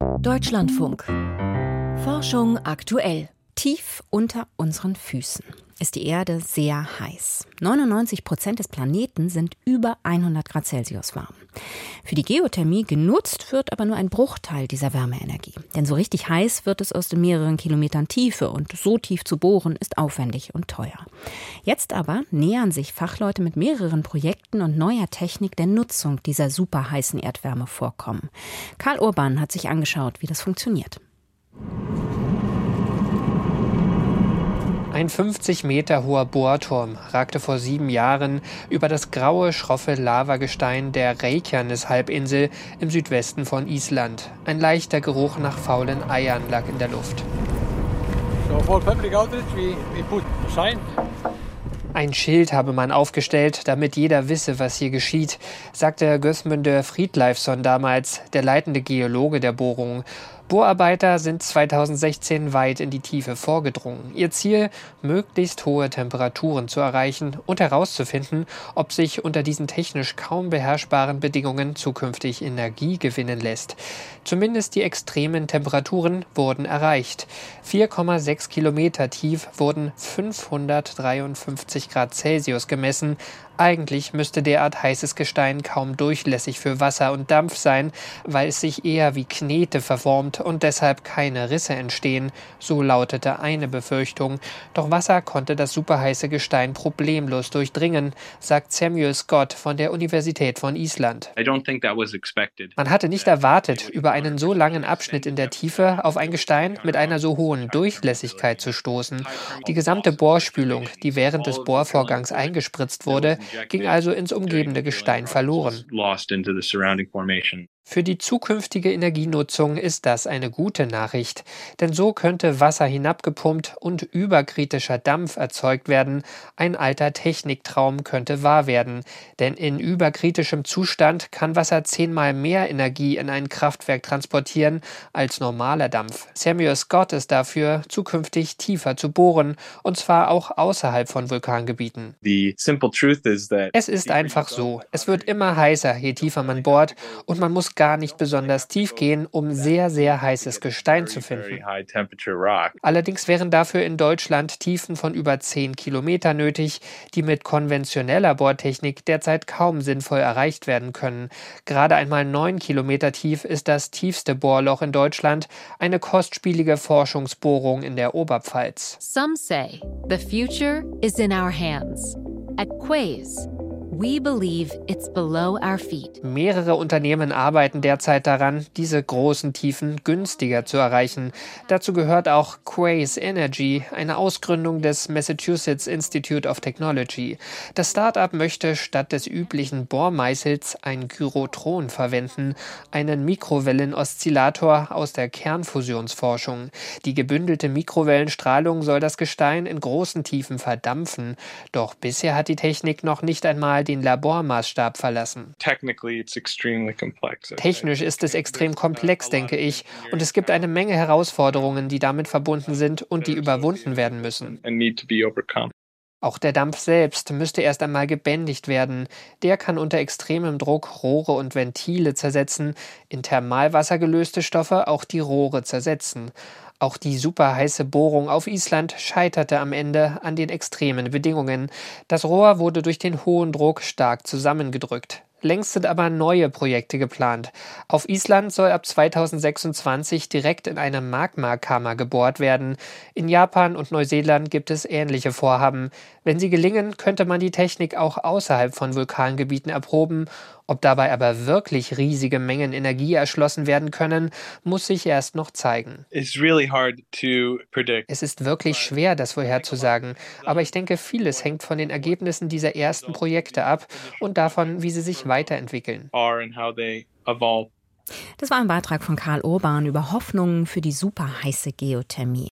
Deutschlandfunk. Forschung aktuell. Tief unter unseren Füßen ist die Erde sehr heiß. 99 Prozent des Planeten sind über 100 Grad Celsius warm. Für die Geothermie genutzt wird aber nur ein Bruchteil dieser Wärmeenergie. Denn so richtig heiß wird es aus den mehreren Kilometern Tiefe und so tief zu bohren ist aufwendig und teuer. Jetzt aber nähern sich Fachleute mit mehreren Projekten und neuer Technik der Nutzung dieser superheißen Erdwärmevorkommen. Karl Urban hat sich angeschaut, wie das funktioniert. Ein 50 Meter hoher Bohrturm ragte vor sieben Jahren über das graue, schroffe Lavagestein der Reykjanes-Halbinsel im Südwesten von Island. Ein leichter Geruch nach faulen Eiern lag in der Luft. Ein Schild habe man aufgestellt, damit jeder wisse, was hier geschieht, sagte Gösmunde Friedleifsson damals, der leitende Geologe der Bohrung. Bohrarbeiter sind 2016 weit in die Tiefe vorgedrungen. Ihr Ziel, möglichst hohe Temperaturen zu erreichen und herauszufinden, ob sich unter diesen technisch kaum beherrschbaren Bedingungen zukünftig Energie gewinnen lässt. Zumindest die extremen Temperaturen wurden erreicht. 4,6 Kilometer tief wurden 553 Grad Celsius gemessen, eigentlich müsste derart heißes Gestein kaum durchlässig für Wasser und Dampf sein, weil es sich eher wie Knete verformt und deshalb keine Risse entstehen, so lautete eine Befürchtung. Doch Wasser konnte das superheiße Gestein problemlos durchdringen, sagt Samuel Scott von der Universität von Island. Man hatte nicht erwartet, über einen so langen Abschnitt in der Tiefe auf ein Gestein mit einer so hohen Durchlässigkeit zu stoßen. Die gesamte Bohrspülung, die während des Bohrvorgangs eingespritzt wurde, ging also ins umgebende Gestein verloren. Für die zukünftige Energienutzung ist das eine gute Nachricht, denn so könnte Wasser hinabgepumpt und überkritischer Dampf erzeugt werden. Ein alter Techniktraum könnte wahr werden, denn in überkritischem Zustand kann Wasser zehnmal mehr Energie in ein Kraftwerk transportieren als normaler Dampf. Samuel Scott ist dafür, zukünftig tiefer zu bohren, und zwar auch außerhalb von Vulkangebieten. Es ist einfach so, es wird immer heißer, je tiefer man bohrt, und man muss gar nicht besonders tief gehen, um sehr, sehr heißes Gestein zu finden. Allerdings wären dafür in Deutschland Tiefen von über 10 Kilometer nötig, die mit konventioneller Bohrtechnik derzeit kaum sinnvoll erreicht werden können. Gerade einmal 9 Kilometer tief ist das tiefste Bohrloch in Deutschland, eine kostspielige Forschungsbohrung in der Oberpfalz. Some say the future is in our hands. At Quays We believe it's below our feet. Mehrere Unternehmen arbeiten derzeit daran, diese großen Tiefen günstiger zu erreichen. Dazu gehört auch Quays Energy, eine Ausgründung des Massachusetts Institute of Technology. Das Startup möchte statt des üblichen Bohrmeißels ein Gyrotron verwenden, einen Mikrowellenoszillator aus der Kernfusionsforschung. Die gebündelte Mikrowellenstrahlung soll das Gestein in großen Tiefen verdampfen. Doch bisher hat die Technik noch nicht einmal den Labormaßstab verlassen. Technisch ist es extrem komplex, denke ich, und es gibt eine Menge Herausforderungen, die damit verbunden sind und die überwunden werden müssen. Auch der Dampf selbst müsste erst einmal gebändigt werden. Der kann unter extremem Druck Rohre und Ventile zersetzen, in Thermalwasser gelöste Stoffe auch die Rohre zersetzen. Auch die superheiße Bohrung auf Island scheiterte am Ende an den extremen Bedingungen. Das Rohr wurde durch den hohen Druck stark zusammengedrückt. Längst sind aber neue Projekte geplant. Auf Island soll ab 2026 direkt in eine Magmakammer gebohrt werden. In Japan und Neuseeland gibt es ähnliche Vorhaben. Wenn sie gelingen, könnte man die Technik auch außerhalb von Vulkangebieten erproben. Ob dabei aber wirklich riesige Mengen Energie erschlossen werden können, muss sich erst noch zeigen. Es ist wirklich schwer, das vorherzusagen, aber ich denke, vieles hängt von den Ergebnissen dieser ersten Projekte ab und davon, wie sie sich weiterentwickeln. Das war ein Beitrag von Karl Urban über Hoffnungen für die superheiße Geothermie.